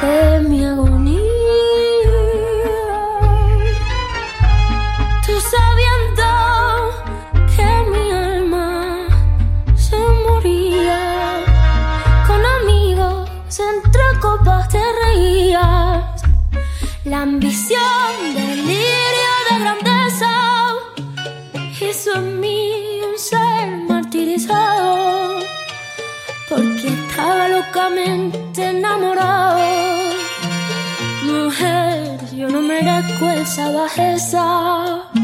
de mi agonía. Tú sabiendo que mi alma se moría. Con amigos entre copas te reías. La ambición, locamente enamorado. Mujer, yo no merezco esa bajeza.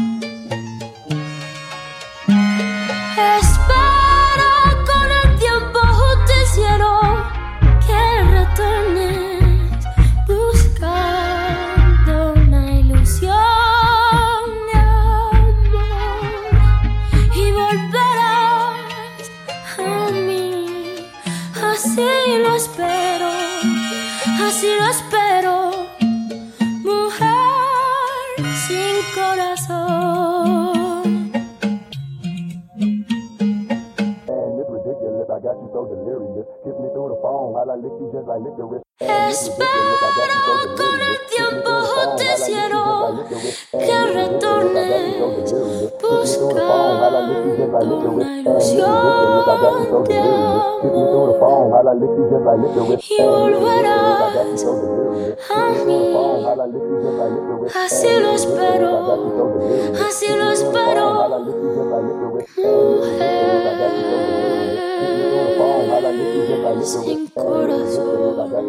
Espero, así lo espero, mujer sin corazón. Man, it's ridiculous. I got lick you and you you me I Así lo espero, así lo espero Mujer sin corazón I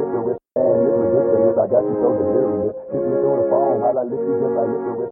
I. I got you so delirious. Hit me through the phone, I lick you just I lick the.